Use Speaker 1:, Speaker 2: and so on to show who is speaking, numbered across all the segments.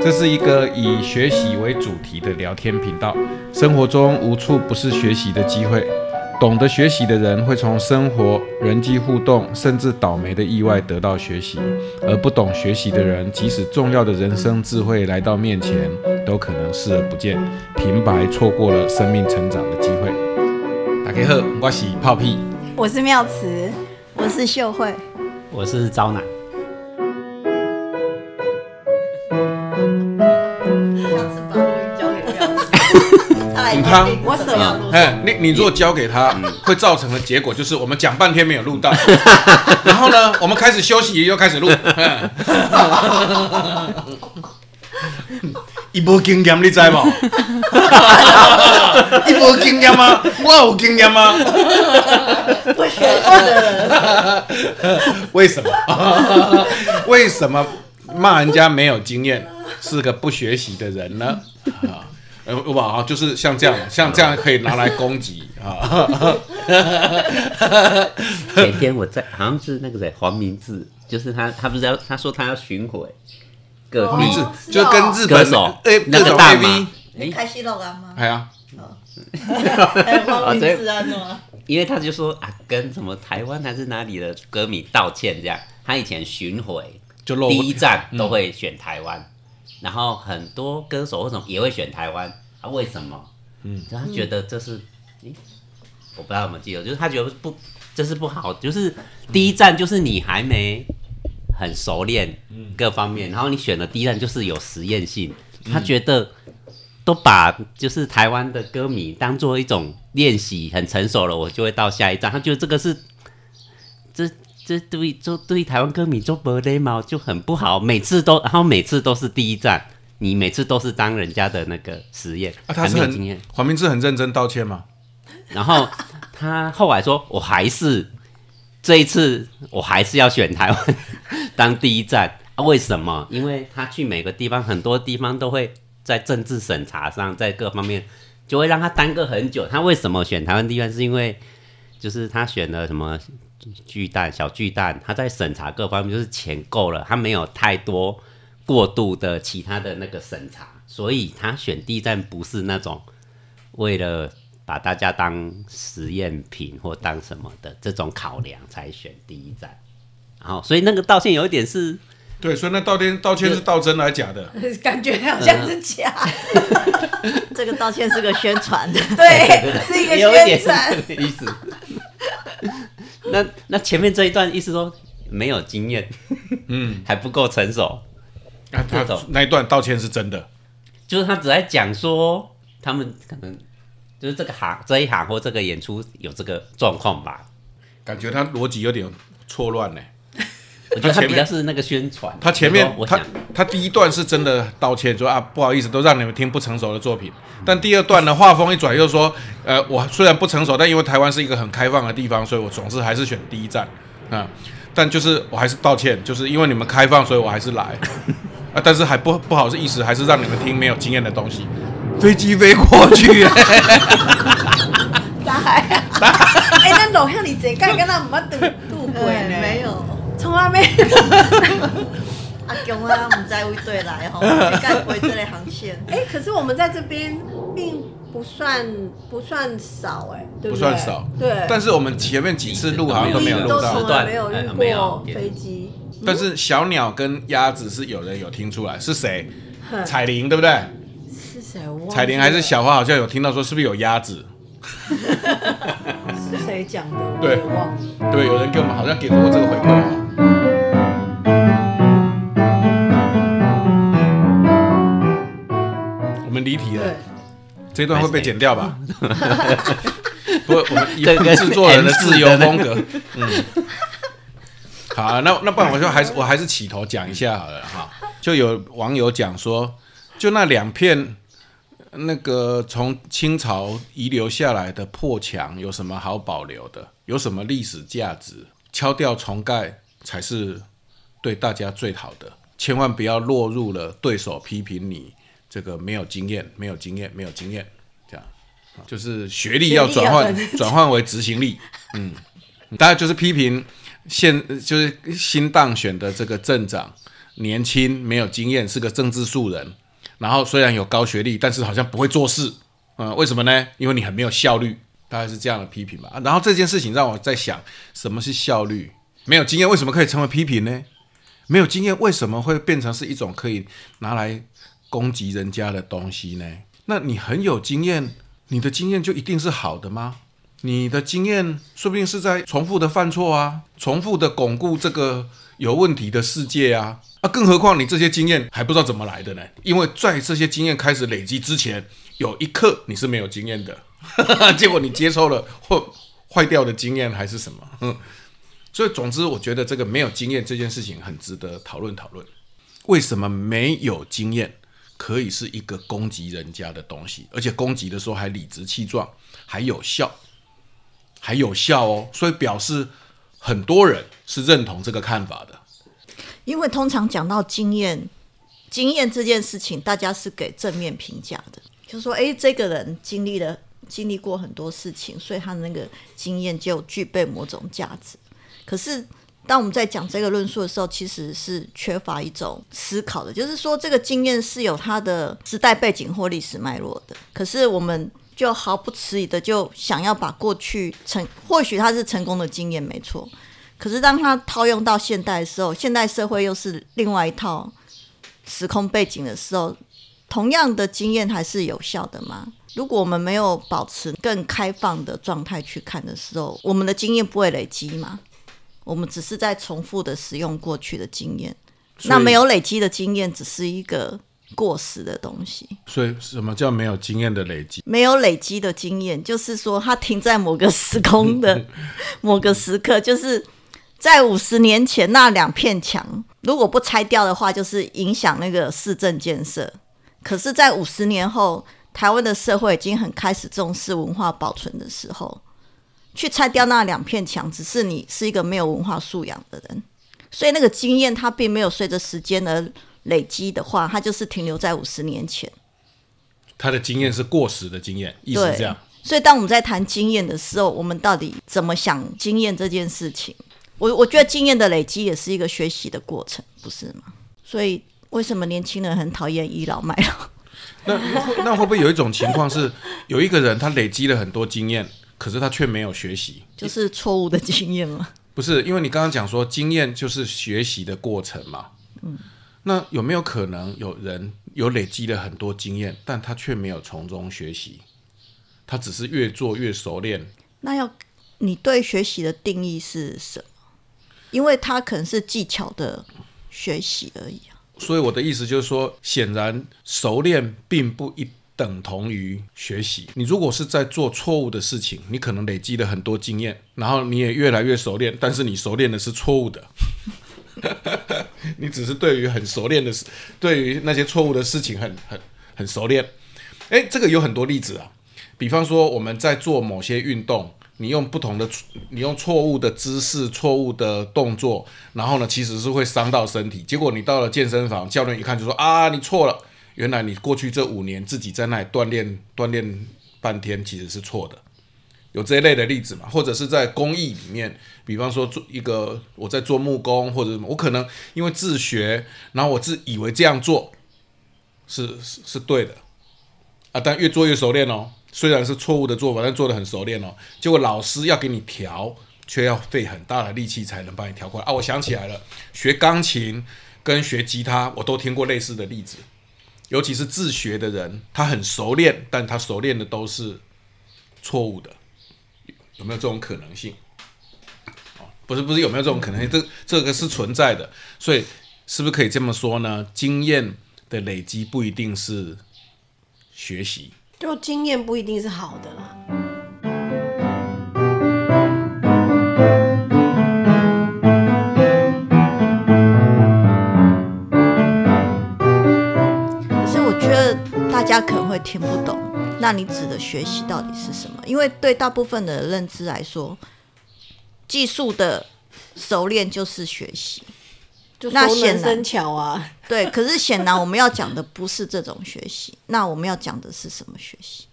Speaker 1: 这是一个以学习为主题的聊天频道。生活中无处不是学习的机会，懂得学习的人会从生活、人际互动，甚至倒霉的意外得到学习；而不懂学习的人，即使重要的人生智慧来到面前，都可能视而不见，平白错过了生命成长的机会。大家好，我是泡屁。
Speaker 2: 我是妙慈，我是秀慧，
Speaker 3: 我是招奶。
Speaker 2: 我舍要录。
Speaker 1: 哎，你你如果交给他，会造成的结果就是我们讲半天没有录到，然后呢，我们开始休息又开始录。一波经验你知吗？一波经验吗？我有经验吗？
Speaker 2: 不学过的人，
Speaker 1: 为什么？为什么骂人家没有经验，是个不学习的人呢？啊？呃，不啊，就是像这样，像这样可以拿来攻击 啊。
Speaker 3: 前天我在，好像是那个谁黄明志，就是他，他不是要他说他要巡回各
Speaker 1: 黄明志就跟日本
Speaker 3: 歌手
Speaker 1: 哎，
Speaker 3: 那个大马
Speaker 1: AV，，
Speaker 3: 哎，
Speaker 2: 开心乐啊吗？
Speaker 1: 哎呀，
Speaker 2: 还有光明治安吗？
Speaker 3: 因为他就说啊，跟什么台湾还是哪里的歌迷道歉这样。他以前巡回
Speaker 1: 就漏
Speaker 3: 第一站都会选台湾，然后很多歌手为什么也会选台湾啊？为什么？嗯，他觉得这是，嗯我不知道有没有记得，就是他觉得不，这是不好，就是第一站就是你还没很熟练各方面，然后你选的第一站就是有实验性，他觉得都把就是台湾的歌迷当做一种练习，很成熟了，我就会到下一站，他觉得这个是这。这对就对台湾歌迷做不礼貌就很不好，每次都，然后每次都是第一站，你每次都是当人家的那个实验，
Speaker 1: 啊，他
Speaker 3: 还
Speaker 1: 是
Speaker 3: 没有经验
Speaker 1: 很。黄明志很认真道歉嘛？
Speaker 3: 然后他后来说，我还是这一次我还是要选台湾 当第一站、啊，为什么？因为他去每个地方，很多地方都会在政治审查上，在各方面就会让他耽搁很久。他为什么选台湾第一站？是因为就是他选了什么巨蛋、小巨蛋，他在审查各方面就是钱够了，他没有太多过度的其他的那个审查，所以他选第一站不是那种为了把大家当实验品或当什么的这种考量才选第一站。然后，所以那个道歉有一点是，
Speaker 1: 对，所以那道歉道歉是道真还是假的？
Speaker 2: 感觉好像是假的。这个道歉是个宣传的，
Speaker 3: 对，
Speaker 2: 是一个
Speaker 3: 有一点意思。那那前面这一段意思说没有经验，
Speaker 1: 嗯，
Speaker 3: 还不够成熟，
Speaker 1: 啊，他
Speaker 3: 那
Speaker 1: 那一段道歉是真的。
Speaker 3: 就是他只在讲说他们可能就是这个行这一行或这个演出有这个状况吧。
Speaker 1: 感觉他逻辑有点错乱呢。
Speaker 3: 我觉得他
Speaker 1: 前面
Speaker 3: 比较是那个宣传，
Speaker 1: 他前面他他第一段是真的道歉，说啊不好意思，都让你们听不成熟的作品。但第二段呢，画风一转又说，呃，我虽然不成熟，但因为台湾是一个很开放的地方，所以我总是还是选第一站啊。但就是我还是道歉，就是因为你们开放，所以我还是来啊。但是还不不好意思，还是让你们听没有经验的东西。飞机飞过去，
Speaker 2: 大海啊！哎，那楼下你这盖跟他唔捌渡渡过呢？
Speaker 4: 没有，
Speaker 2: 从来没有。
Speaker 4: 阿公啊，唔知为对来吼，应该不会这类航线。
Speaker 2: 哎，可是我们在这边并不算不算少哎，对对？
Speaker 1: 不算少。
Speaker 2: 对。
Speaker 1: 但是我们前面几次录好像都没有录到
Speaker 2: 没有遇
Speaker 3: 哎没有
Speaker 2: 过飞机。
Speaker 1: 但是小鸟跟鸭子是有人有听出来，是谁？彩铃对不对？
Speaker 2: 是谁？
Speaker 1: 彩铃还是小花好像有听到说是不是有鸭子？
Speaker 2: 是谁讲的？
Speaker 1: 对
Speaker 2: 忘了。
Speaker 1: 对，有人给我们好像给过这个回馈离题了，，这段会被剪掉吧？不，我们以
Speaker 3: 这个
Speaker 1: 制作人的自由风格。嗯，好啊，那那不然我就还是我还是起头讲一下好了哈。就有网友讲说，就那两片那个从清朝遗留下来的破墙有什么好保留的？有什么历史价值？敲掉重盖才是对大家最好的。千万不要落入了对手批评你这个没有经验、没有经验、没有经验，这样啊就是学历要转换
Speaker 2: 转
Speaker 1: 换为执行力。嗯，大家就是批评现就是新当选的这个镇长，年轻没有经验，是个政治素人，然后虽然有高学历，但是好像不会做事。嗯，为什么呢？因为你很没有效率，大概是这样的批评吧。然后这件事情让我在想，什么是效率？没有经验为什么可以成为批评呢？没有经验为什么会变成是一种可以拿来攻击人家的东西呢？那你很有经验，你的经验就一定是好的吗？你的经验说不定是在重复的犯错啊，重复的巩固这个有问题的世界啊啊！更何况你这些经验还不知道怎么来的呢？因为在这些经验开始累积之前，有一刻你是没有经验的，结果你接受了或坏掉的经验还是什么？所以总之，我觉得这个没有经验这件事情很值得讨论讨论。为什么没有经验可以是一个攻击人家的东西，而且攻击的时候还理直气壮，还有效？还有效哦，所以表示很多人是认同这个看法的。
Speaker 4: 因为通常讲到经验，经验这件事情，大家是给正面评价的，就说哎，这个人经历了经历过很多事情，所以他那个经验就具备某种价值。可是当我们在讲这个论述的时候，其实是缺乏一种思考的，就是说这个经验是有它的时代背景或历史脉络的。可是我们。就毫不迟疑的就想要把过去成，或许它是成功的经验没错，可是当它套用到现代的时候，现代社会又是另外一套时空背景的时候，同样的经验还是有效的吗？如果我们没有保持更开放的状态去看的时候，我们的经验不会累积吗？我们只是在重复的使用过去的经验，那没有累积的经验只是一个。过时的东西，
Speaker 1: 所以什么叫没有经验的累积？
Speaker 4: 没有累积的经验，就是说它停在某个时空的 某个时刻，就是在五十年前那两片墙，如果不拆掉的话，就是影响那个市政建设。可是，在五十年后，台湾的社会已经很开始重视文化保存的时候，去拆掉那两片墙，只是你是一个没有文化素养的人，所以那个经验它并没有随着时间而。累积的话，它就是停留在五十年前。
Speaker 1: 他的经验是过时的经验，意思是这样。
Speaker 4: 所以，当我们在谈经验的时候，我们到底怎么想经验这件事情？我我觉得经验的累积也是一个学习的过程，不是吗？所以，为什么年轻人很讨厌倚老卖老？
Speaker 1: 那那会不会有一种情况是，有一个人他累积了很多经验，可是他却没有学习，
Speaker 4: 就是错误的经验吗？
Speaker 1: 不是，因为你刚刚讲说经验就是学习的过程嘛。嗯。那有没有可能有人有累积了很多经验，但他却没有从中学习？他只是越做越熟练。
Speaker 4: 那要你对学习的定义是什么？因为他可能是技巧的学习而已啊。
Speaker 1: 所以我的意思就是说，显然熟练并不一等同于学习。你如果是在做错误的事情，你可能累积了很多经验，然后你也越来越熟练，但是你熟练的是错误的。你只是对于很熟练的事，对于那些错误的事情很很很熟练。诶，这个有很多例子啊。比方说我们在做某些运动，你用不同的，你用错误的姿势、错误的动作，然后呢，其实是会伤到身体。结果你到了健身房，教练一看就说啊，你错了。原来你过去这五年自己在那里锻炼锻炼半天，其实是错的。有这一类的例子嘛？或者是在工艺里面，比方说做一个我在做木工或者什么，我可能因为自学，然后我自以为这样做是是是对的啊，但越做越熟练哦。虽然是错误的做法，但做的很熟练哦。结果老师要给你调，却要费很大的力气才能帮你调过来啊！我想起来了，学钢琴跟学吉他，我都听过类似的例子，尤其是自学的人，他很熟练，但他熟练的都是错误的。有没有这种可能性？哦，不是不是，有没有这种可能性？这这个是存在的，所以是不是可以这么说呢？经验的累积不一定是学习，
Speaker 2: 就经验不一定是好的啦。
Speaker 4: 大家可能会听不懂。那你指的学习到底是什么？因为对大部分的认知来说，技术的熟练就是学习，
Speaker 2: 那显然巧啊。
Speaker 4: 对，可是显然我们要讲的不是这种学习，那我们要讲的是什么学习？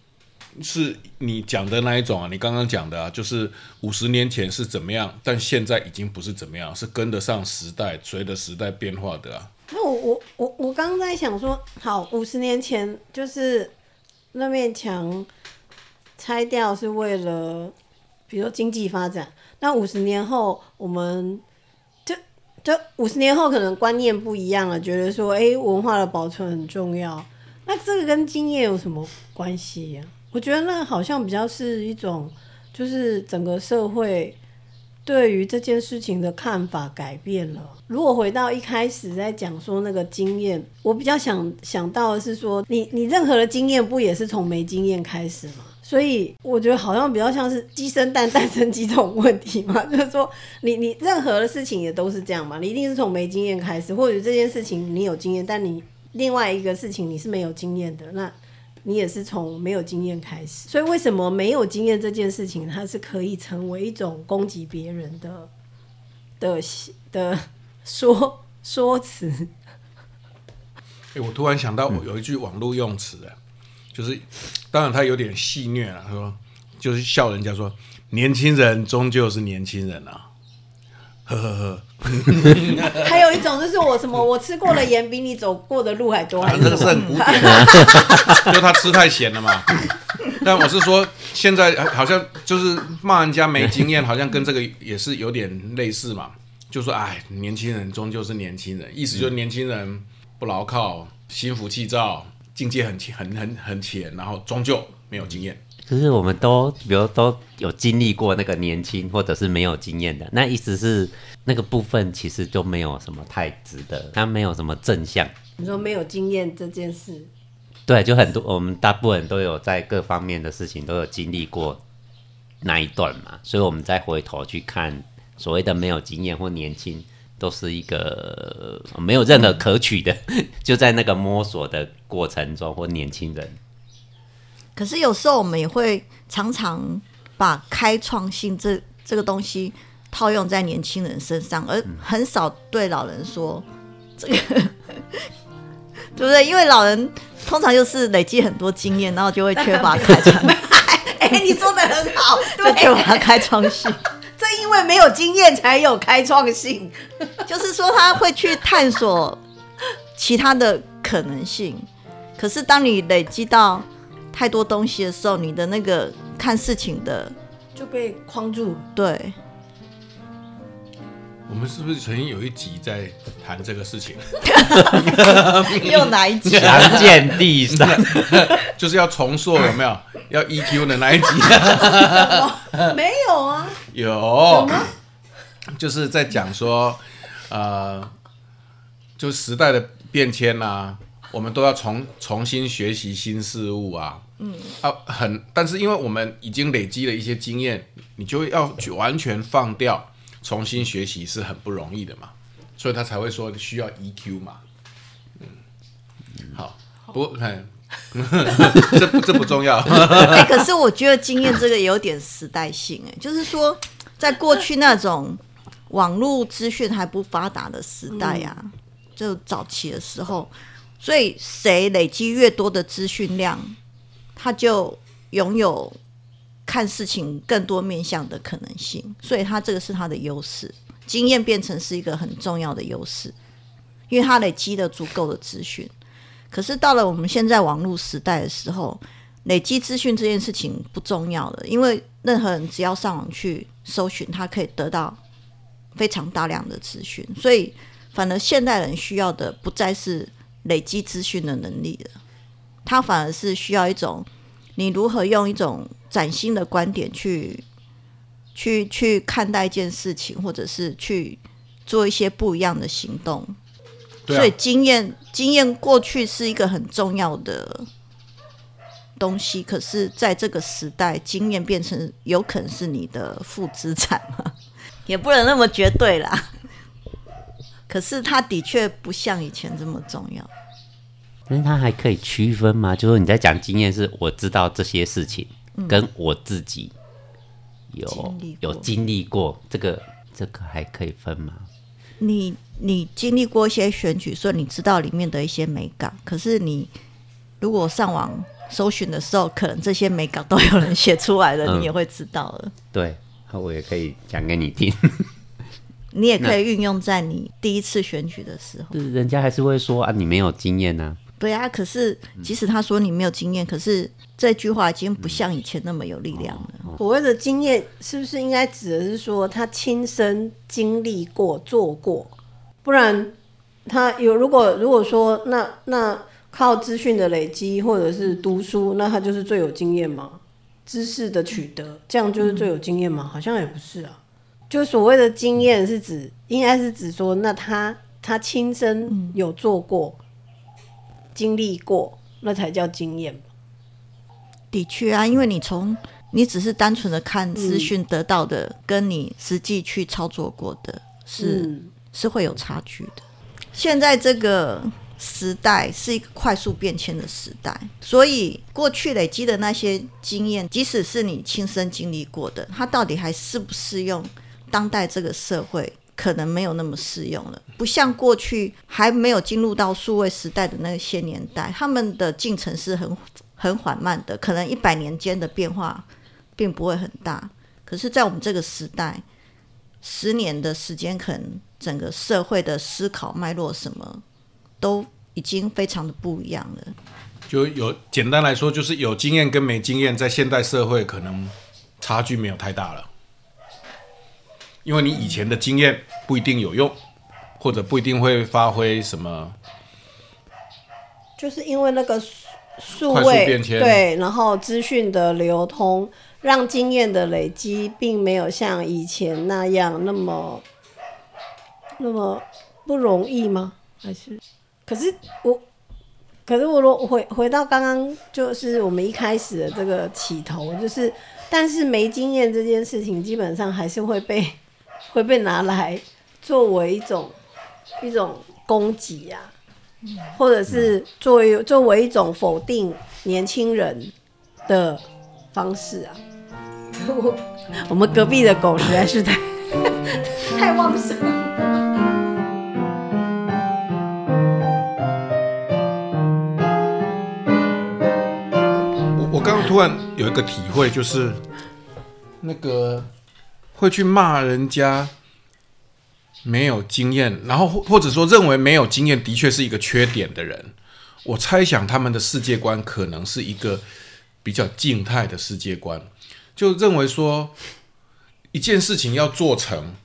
Speaker 1: 是你讲的那一种啊，你刚刚讲的啊，就是五十年前是怎么样，但现在已经不是怎么样，是跟得上时代，随着时代变化的啊。
Speaker 2: 那我我我我刚刚在想说，好，五十年前就是那面墙拆掉是为了，比如说经济发展。那五十年后，我们就就五十年后可能观念不一样了，觉得说，哎、文化的保存很重要。那这个跟经验有什么关系呀、我觉得那好像比较是一种，就是整个社会对于这件事情的看法改变了。如果回到一开始在讲说那个经验，我比较想想到的是说，你你任何的经验不也是从没经验开始吗？所以我觉得好像比较像是鸡生蛋，蛋生鸡这种问题嘛，就是说你你任何的事情也都是这样嘛，你一定是从没经验开始，或者这件事情你有经验，但你另外一个事情你是没有经验的，那你也是从没有经验开始。所以为什么没有经验这件事情，它是可以成为一种攻击别人的的的说说辞？
Speaker 1: 哎、我突然想到，我有一句网络用词啊，就是当然他有点戏谑了，他说就是笑人家说年轻人终究是年轻人啊，呵呵呵，
Speaker 2: 还有一种就是我什么，我吃过的盐比你走过的路还多，还
Speaker 1: 啊那个是？很古典的，就他吃太咸了嘛。但我是说，现在好像就是骂人家没经验，好像跟这个也是有点类似嘛。就说哎，年轻人终究是年轻人，意思就是年轻人不牢靠，心浮气躁，境界很浅很很很浅，然后终究没有经验。
Speaker 3: 可是我们都，比如都有经历过那个年轻，或者是没有经验的，那意思是那个部分其实就没有什么太值得，它没有什么正向。
Speaker 2: 你说没有经验这件事，
Speaker 3: 对，就很多我们大部分都有在各方面的事情都有经历过那一段嘛，所以我们再回头去看所谓的没有经验或年轻，都是一个呃没有任何可取的，就在那个摸索的过程中或年轻人。
Speaker 4: 可是有时候我们也会常常把开创性这这个东西套用在年轻人身上，而很少对老人说这个，对不对？因为老人通常就是累积很多经验，然后就会缺乏开创，
Speaker 2: 哎、你说的很好，
Speaker 4: 对缺，乏开创性。
Speaker 2: 正因为没有经验才有开创性。
Speaker 4: 就是说他会去探索其他的可能性。可是当你累积到太多东西的时候，你的那个看事情的
Speaker 2: 就被框住了。
Speaker 4: 对，
Speaker 1: 我们是不是曾经有一集在谈这个事情？
Speaker 4: 又哪一集？
Speaker 3: 强健地上，
Speaker 1: 就是要重塑有没有？要 EQ 的那一集
Speaker 2: 没有啊，
Speaker 1: 有，就是在讲说，呃，就时代的变迁啊，我们都要重重新学习新事物啊。嗯。啊，很，但是因为我们已经累积了一些经验，你就要去完全放掉，重新学习是很不容易的嘛，所以他才会说需要 EQ 嘛。嗯，好，不过，嘿。这不这不重要。
Speaker 4: 哎、可是我觉得经验这个有点时代性、哎，就是说，在过去那种网络资讯还不发达的时代啊，就早期的时候，所以谁累积越多的资讯量，他就拥有看事情更多面向的可能性，所以他这个是他的优势，经验变成是一个很重要的优势，因为他累积了足够的资讯。可是到了我们现在网络时代的时候，累积资讯这件事情不重要了，因为任何人只要上网去搜寻，他可以得到非常大量的资讯，所以反而现代人需要的不再是累积资讯的能力了，他反而是需要一种你如何用一种崭新的观点去去去看待一件事情，或者是去做一些不一样的行动。
Speaker 1: 啊
Speaker 4: 所以经验经验过去是一个很重要的东西，可是在这个时代，经验变成有可能是你的负资产嘛，也不能那么绝对啦。可是它的确不像以前这么重要。
Speaker 3: 但是它还可以区分吗？就是你在讲经验，是我知道这些事情，跟我自己有
Speaker 4: 经历
Speaker 3: 有经历过，这个这个还可以分吗？
Speaker 4: 你你经历过一些选举，所以你知道里面的一些美感。可是你如果上网搜寻的时候，可能这些美感都有人写出来了，
Speaker 3: 嗯
Speaker 4: 你也会知道了。
Speaker 3: 对，那我也可以讲给你听。
Speaker 4: 你也可以运用在你第一次选举的时候。
Speaker 3: 是人家还是会说啊，你没有经验呐、
Speaker 4: 对啊，可是即使他说你没有经验，可是这句话已经不像以前那么有力量了。
Speaker 2: 所谓的经验，是不是应该指的是说他亲身经历过、做过？不然他有如果如果说那那靠资讯的累积或者是读书，那他就是最有经验吗？知识的取得，这样就是最有经验吗？好像也不是啊。就所谓的经验是指，应该是指说，那他他亲身有做过、经历过，那才叫经验吧。
Speaker 4: 的确啊，因为你从你只是单纯的看资讯得到的，跟你实际去操作过的是、
Speaker 2: 嗯
Speaker 4: 是会有差距的。现在这个时代是一个快速变迁的时代，所以过去累积的那些经验，即使是你亲身经历过的，它到底还适不适用当代这个社会？可能没有那么适用了，不像过去还没有进入到数位时代的那些年代，他们的进程是很很缓慢的，可能一百年间的变化并不会很大。可是，在我们这个时代，十年的时间，可能整个社会的思考脉络什么都已经非常的不一样了。
Speaker 1: 就有简单来说，就是有经验跟没经验，在现代社会可能差距没有太大了，因为你以前的经验不一定有用，或者不一定会发挥什么。
Speaker 2: 就是因为那个数位对，然后资讯的流通，让经验的累积并没有像以前那样那么那么不容易吗？还是？可是我，可是我如果回回到刚刚，就是我们一开始的这个起头，就是但是没经验这件事情，基本上还是会被会被拿来作为一种一种攻击啊。或者是作为作为一种否定年轻人的方式啊。我 我们隔壁的狗实在是太 太旺盛了。
Speaker 1: 我我刚刚突然有一个体会，就是那个会去骂人家没有经验，然后或者说认为没有经验的确是一个缺点的人，我猜想他们的世界观可能是一个比较静态的世界观，就认为说一件事情要做成，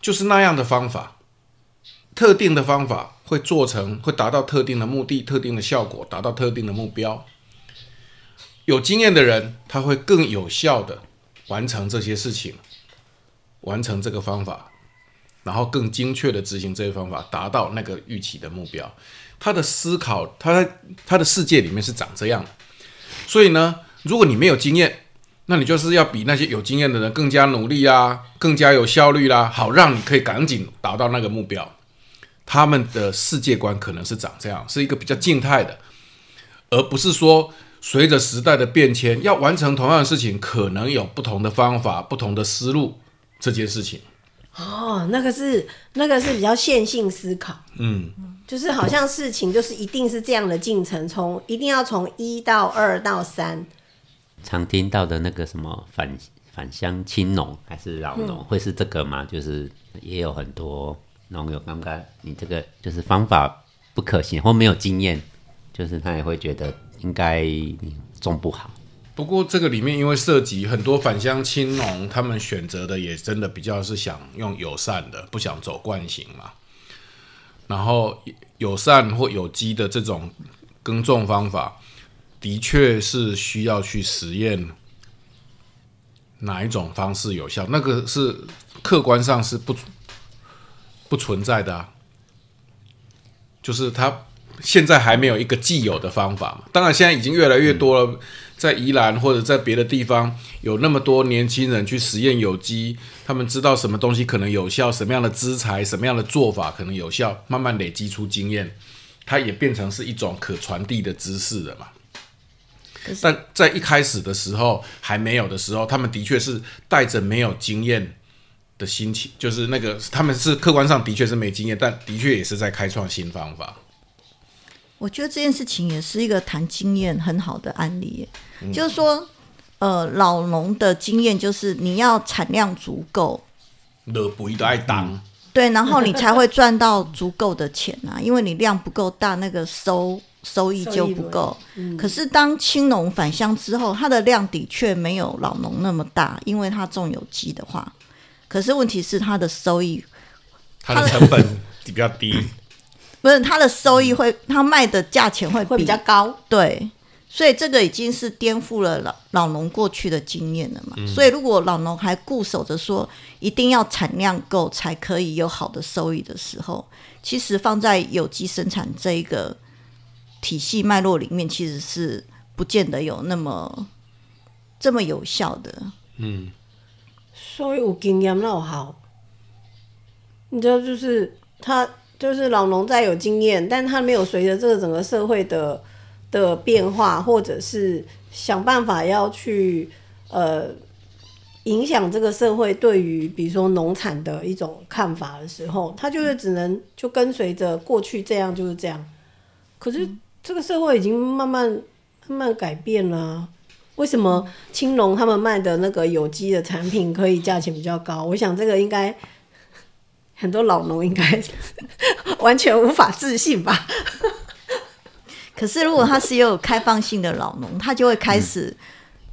Speaker 1: 就是那样的方法，特定的方法会做成，会达到特定的目的、特定的效果，达到特定的目标。有经验的人，他会更有效的完成这些事情，完成这个方法，然后更精确的执行这些方法，达到那个预期的目标。他的思考，他他的世界里面是长这样的。所以呢，如果你没有经验，那你就是要比那些有经验的人更加努力啦，更加有效率啦，好让你可以赶紧达到那个目标。他们的世界观可能是长这样，是一个比较静态的，而不是说随着时代的变迁，要完成同样的事情，可能有不同的方法、不同的思路。这件事情，
Speaker 2: 哦，那个是那个是比较线性思考，
Speaker 1: 嗯，
Speaker 2: 就是好像事情就是一定是这样的进程，从一定要从一到二到三，
Speaker 3: 常听到的那个什么返返乡青农还是老农，会是这个吗？就是也有很多农友刚刚你这个就是方法不可行或没有经验，就是他也会觉得应该种不好。
Speaker 1: 不过这个里面因为涉及很多返乡青农，他们选择的也真的比较是想用友善的，不想走惯行嘛。然后友善或有机的这种耕种方法，的确是需要去实验哪一种方式有效，那个是客观上是不不存在的啊。就是它现在还没有一个既有的方法嘛。当然，现在已经越来越多了，在宜兰或者在别的地方，有那么多年轻人去实验有机，他们知道什么东西可能有效，什么样的资材、什么样的做法可能有效，慢慢累积出经验，它也变成是一种可传递的知识了嘛。但在一开始的时候还没有的时候，他们的确是带着没有经验的心情，就是那个他们是客观上的确是没经验，但的确也是在开创新方法。
Speaker 4: 我觉得这件事情也是一个谈经验很好的案例耶，就是说，呃，老农的经验就是你要产量足够，
Speaker 1: 落肥都爱当，
Speaker 4: 对，然后你才会赚到足够的钱啊，因为你量不够大，那个收收益就不够。可是当青农返乡之后，它的量的确没有老农那么大，因为它种有机的话，可是问题是它的收益
Speaker 1: 它的成本比较低。
Speaker 4: 不是它的收益会，它卖的价钱会
Speaker 2: 会比较高。
Speaker 4: 对，所以这个已经是颠覆了老老农过去的经验了嘛。所以如果老农还固守着说一定要产量够才可以有好的收益的时候，其实放在有机生产这一个体系脉络里面，其实是不见得有那么这么有效的。
Speaker 2: 嗯所以有经验那好，你知道，就是他就是老农在有经验，但他没有随着这个整个社会的的变化，或者是想办法要去呃影响这个社会对于比如说农产的一种看法的时候，他就是只能就跟随着过去这样就是这样。可是这个社会已经慢慢慢慢改变了、为什么青龙他们卖的那个有机的产品可以价钱比较高？我想这个应该很多老农应该 完全无法自信吧？
Speaker 4: 可是如果他是有开放性的老农，他就会开始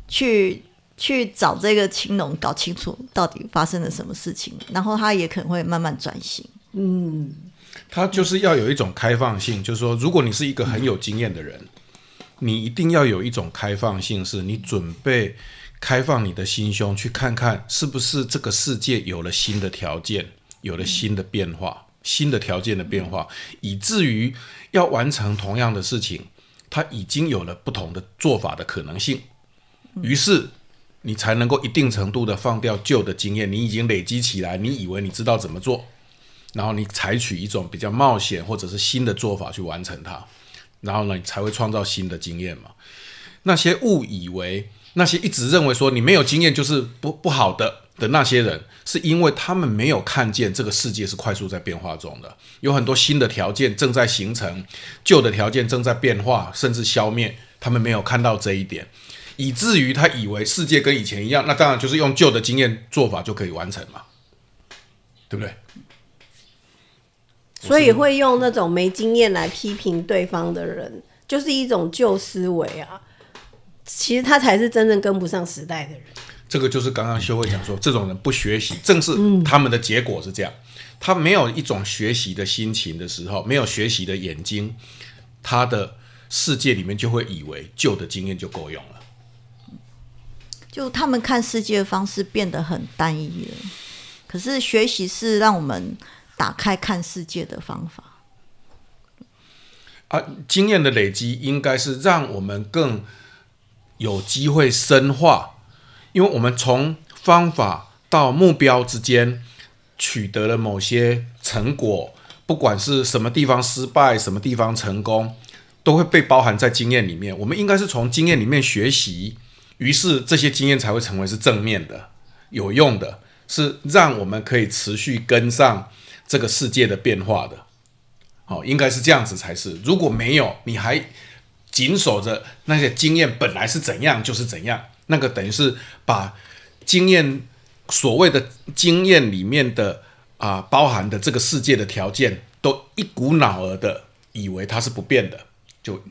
Speaker 4: 去、去找这个青农，搞清楚到底发生了什么事情，然后他也可能会慢慢转型。
Speaker 1: 嗯，他就是要有一种开放性，就是说，如果你是一个很有经验的人，你一定要有一种开放性，是你准备开放你的心胸，去看看是不是这个世界有了新的条件，有了新的变化，新的条件的变化，以至于要完成同样的事情，它已经有了不同的做法的可能性，于是。你才能够一定程度的放掉旧的经验，你已经累积起来，你以为你知道怎么做，然后你采取一种比较冒险或者是新的做法去完成它，然后呢，你才会创造新的经验嘛。那些误以为那些一直认为说你没有经验就是不不好的的那些人，是因为他们没有看见这个世界是快速在变化中的，有很多新的条件正在形成，旧的条件正在变化甚至消灭，他们没有看到这一点。以至于他以为世界跟以前一样，那当然就是用旧的经验做法就可以完成嘛，对不对？
Speaker 2: 所以会用那种没经验来批评对方的人，就是一种旧思维啊。其实他才是真正跟不上时代的人。
Speaker 1: 这个就是刚刚修会讲说，这种人不学习，正是他们的结果是这样。他没有一种学习的心情的时候，没有学习的眼睛，他的世界里面就会以为旧的经验就够用了。
Speaker 4: 就他们看世界的方式变得很单一了。可是学习是让我们打开看世界的方法。
Speaker 1: 啊，经验的累积应该是让我们更有机会深化，因为我们从方法到目标之间取得了某些成果，不管是什么地方失败，什么地方成功，都会被包含在经验里面。我们应该是从经验里面学习，于是这些经验才会成为是正面的、有用的，是让我们可以持续跟上这个世界的变化的。好，应该是这样子才是。如果没有，你还紧守着那些经验本来是怎样就是怎样，那个等于是把经验所谓的经验里面的啊、包含的这个世界的条件，都一股脑儿的以为它是不变的，就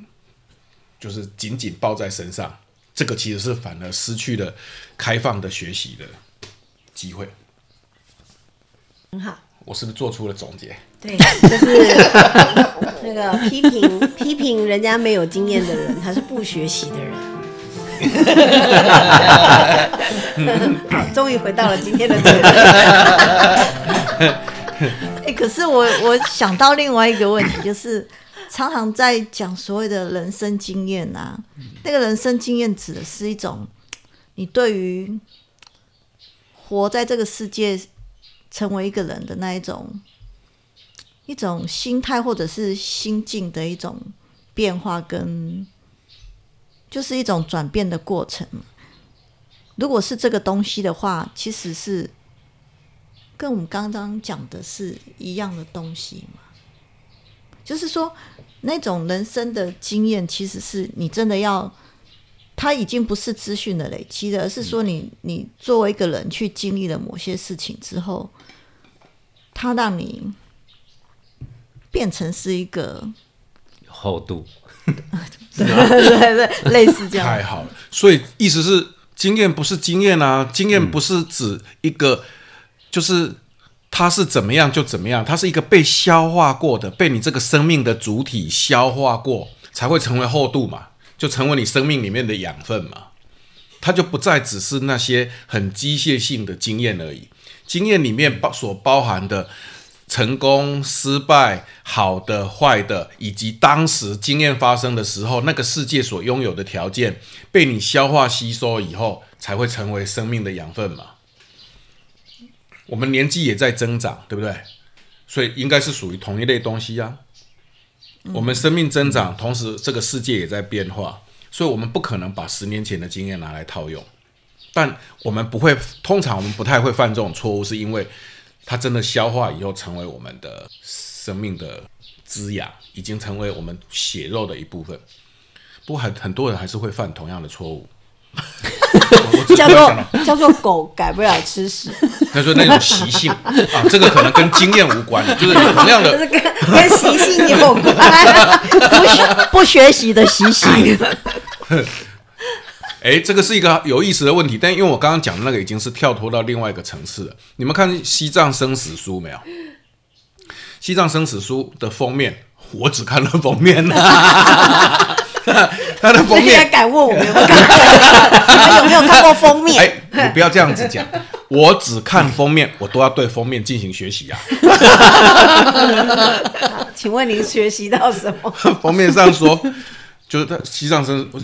Speaker 1: 就是紧紧抱在身上。这个其实是反而失去了开放的学习的机会。
Speaker 2: 很好，
Speaker 1: 我是不是做出了总结？
Speaker 2: 对，就是那个批评批评人家没有经验的人，他是不学习的人。好，终于回到了今天的主题。
Speaker 4: 哎、可是我我想到另外一个问题，就是常常在讲所谓的人生经验啊，那个人生经验指的是一种你对于活在这个世界成为一个人的那一种一种心态或者是心境的一种变化跟。就是一种转变的过程。如果是这个东西的话，其实是跟我们刚刚讲的是一样的东西嘛。就是说，那种人生的经验，其实是你真的要，它已经不是资讯的累积了，而是说你你作为一个人去经历了某些事情之后，它让你变成是一个，
Speaker 3: 厚度，
Speaker 4: 对对对，类似这样。
Speaker 1: 太好了，所以意思是经验不是经验啊，经验不是指一个，就是它是怎么样就怎么样，它是一个被消化过的，被你这个生命的主体消化过，才会成为厚度嘛，就成为你生命里面的养分嘛。它就不再只是那些很机械性的经验而已，经验里面包所包含的成功、失败、好的、坏的，以及当时经验发生的时候，那个世界所拥有的条件，被你消化吸收以后，才会成为生命的养分嘛。我们年纪也在增长，对不对？所以应该是属于同一类东西啊。我们生命增长，同时这个世界也在变化，所以我们不可能把十年前的经验拿来套用。但我们不会，通常我们不太会犯这种错误，是因为它真的消化以后，成为我们的生命的滋养，已经成为我们血肉的一部分。不过很很多人还是会犯同样的错误。
Speaker 2: 叫做叫做狗改不了吃屎，
Speaker 1: 他说那种习性啊，这个可能跟经验无关，就是同样的
Speaker 2: 跟跟习性有关。
Speaker 4: 不学不学习的习性，
Speaker 1: 哎，这个是一个有意思的问题，但因为我刚刚讲的那个已经是跳脱到另外一个层次了。你们看《西藏生死书》没有？《西藏生死书》的封面，我只看了封面呐、它的封面，
Speaker 2: 敢问我有没有看过？你们有没有看过封面？
Speaker 1: 哎，你不要这样子讲，我只看封面，我都要对封面进行学习啊。
Speaker 2: 请问您学习到什么？
Speaker 1: 封面上说，就是他西藏生，我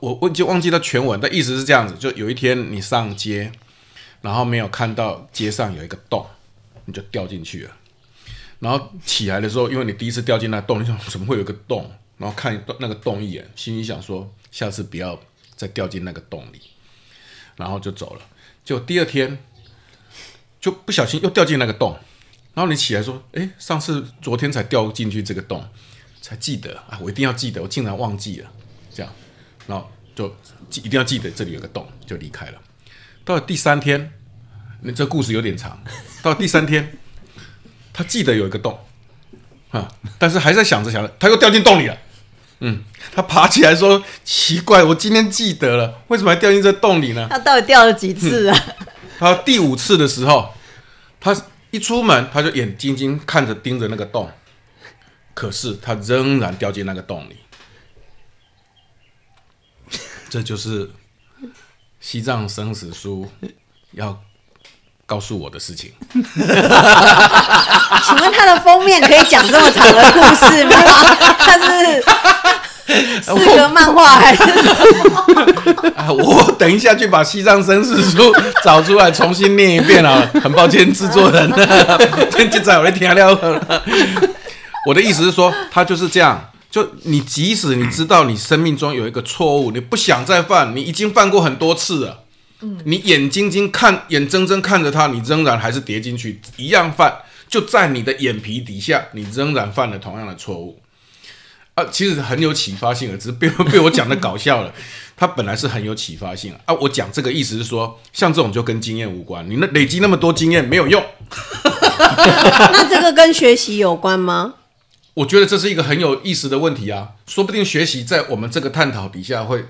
Speaker 1: 我忘记忘记他全文，但意思是这样子：就有一天你上街，然后没有看到街上有一个洞，你就掉进去了。然后起来的时候，因为你第一次掉进那洞，你想怎么会有个洞？然后看那个洞一眼，心里想说下次不要再掉进那个洞里，然后就走了。结果第二天就不小心又掉进那个洞，然后你起来说：“诶，上次昨天才掉进去这个洞。”才记得啊，我一定要记得，我竟然忘记了，这样，然后就记一定要记得这里有个洞，就离开了。到了第三天，那这故事有点长。到了第三天，他记得有一个洞，啊，但是还在想着想着，他又掉进洞里了。嗯，他爬起来说：“奇怪，我今天记得了，为什么还掉进这洞里呢？”
Speaker 4: 他到底掉了几次啊？
Speaker 1: 他第五次的时候，他一出门他就眼睛睛看着盯着那个洞，可是他仍然掉进那个洞里。这就是西藏生死书要告诉我的事情。
Speaker 2: 请问它的封面可以讲这么长的故事吗？它是四格漫画还是？
Speaker 1: 啊，我等一下去把西藏生死书找出来重新念一遍啊！很抱歉，制作人，今天在我在听了。我的意思是说，他就是这样。就你即使你知道你生命中有一个错误，你不想再犯，你已经犯过很多次了。你眼睛睛看，眼睁睁看着他，你仍然还是跌进去，一样犯，就在你的眼皮底下，你仍然犯了同样的错误。啊，其实很有启发性的，只是被被我讲的搞笑了。他本来是很有启发性啊！我讲这个意思是说，像这种就跟经验无关，你那累积那么多经验没有用。
Speaker 2: 那这个跟学习有关吗？
Speaker 1: 我觉得这是一个很有意思的问题啊，说不定学习在我们这个探讨底下会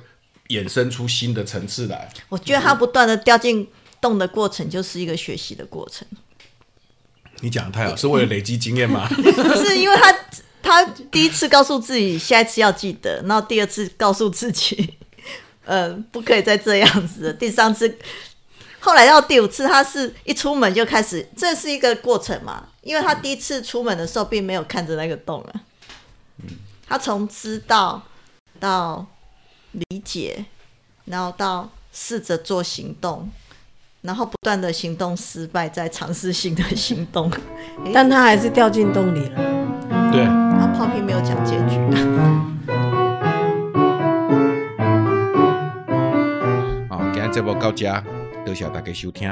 Speaker 1: 衍生出新的层次来。
Speaker 4: 我觉得他不断的掉进洞的过程，就是一个学习的过程。
Speaker 1: 你讲的太好，是为了累积经验吗？
Speaker 4: 不是因为他他第一次告诉自己下一次要记得，然后第二次告诉自己，呃，不可以再这样子了。第三次，后来到第五次，他是一出门就开始，这是一个过程嘛？因为他第一次出门的时候，并没有看着那个洞啊。他从知道到理解，然后到试着做行动，然后不断的行动失败，再尝试新的行动。
Speaker 2: 但他还是掉进洞里了。
Speaker 1: 对，
Speaker 4: 他泡皮没有讲结局。
Speaker 1: 好，今天这波到家，多谢大家收听。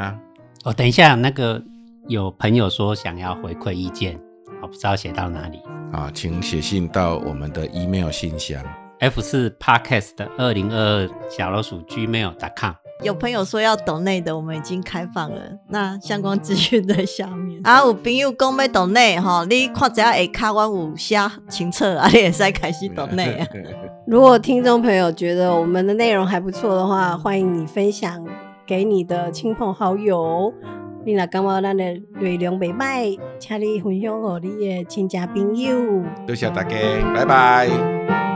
Speaker 3: 哦，等一下，那个有朋友说想要回馈意见，我不知道写到哪里。
Speaker 1: 啊，请写信到我们的 email 信箱。
Speaker 3: F 四 Podcast 的二零二二小老鼠 gmail.com。
Speaker 4: 有朋友说要抖内的，我们已经开放了，那相关资讯在下面。啊，有朋友讲要抖内吼，你看只要下卡完有写清楚，啊，你也是开始抖内啊。
Speaker 2: 如果听众朋友觉得我们的内容还不错的话，欢迎你分享给你的亲朋好友。你若感觉咱的内容袂歹，请你分享给你的亲戚朋友。
Speaker 1: 多谢大家，拜拜。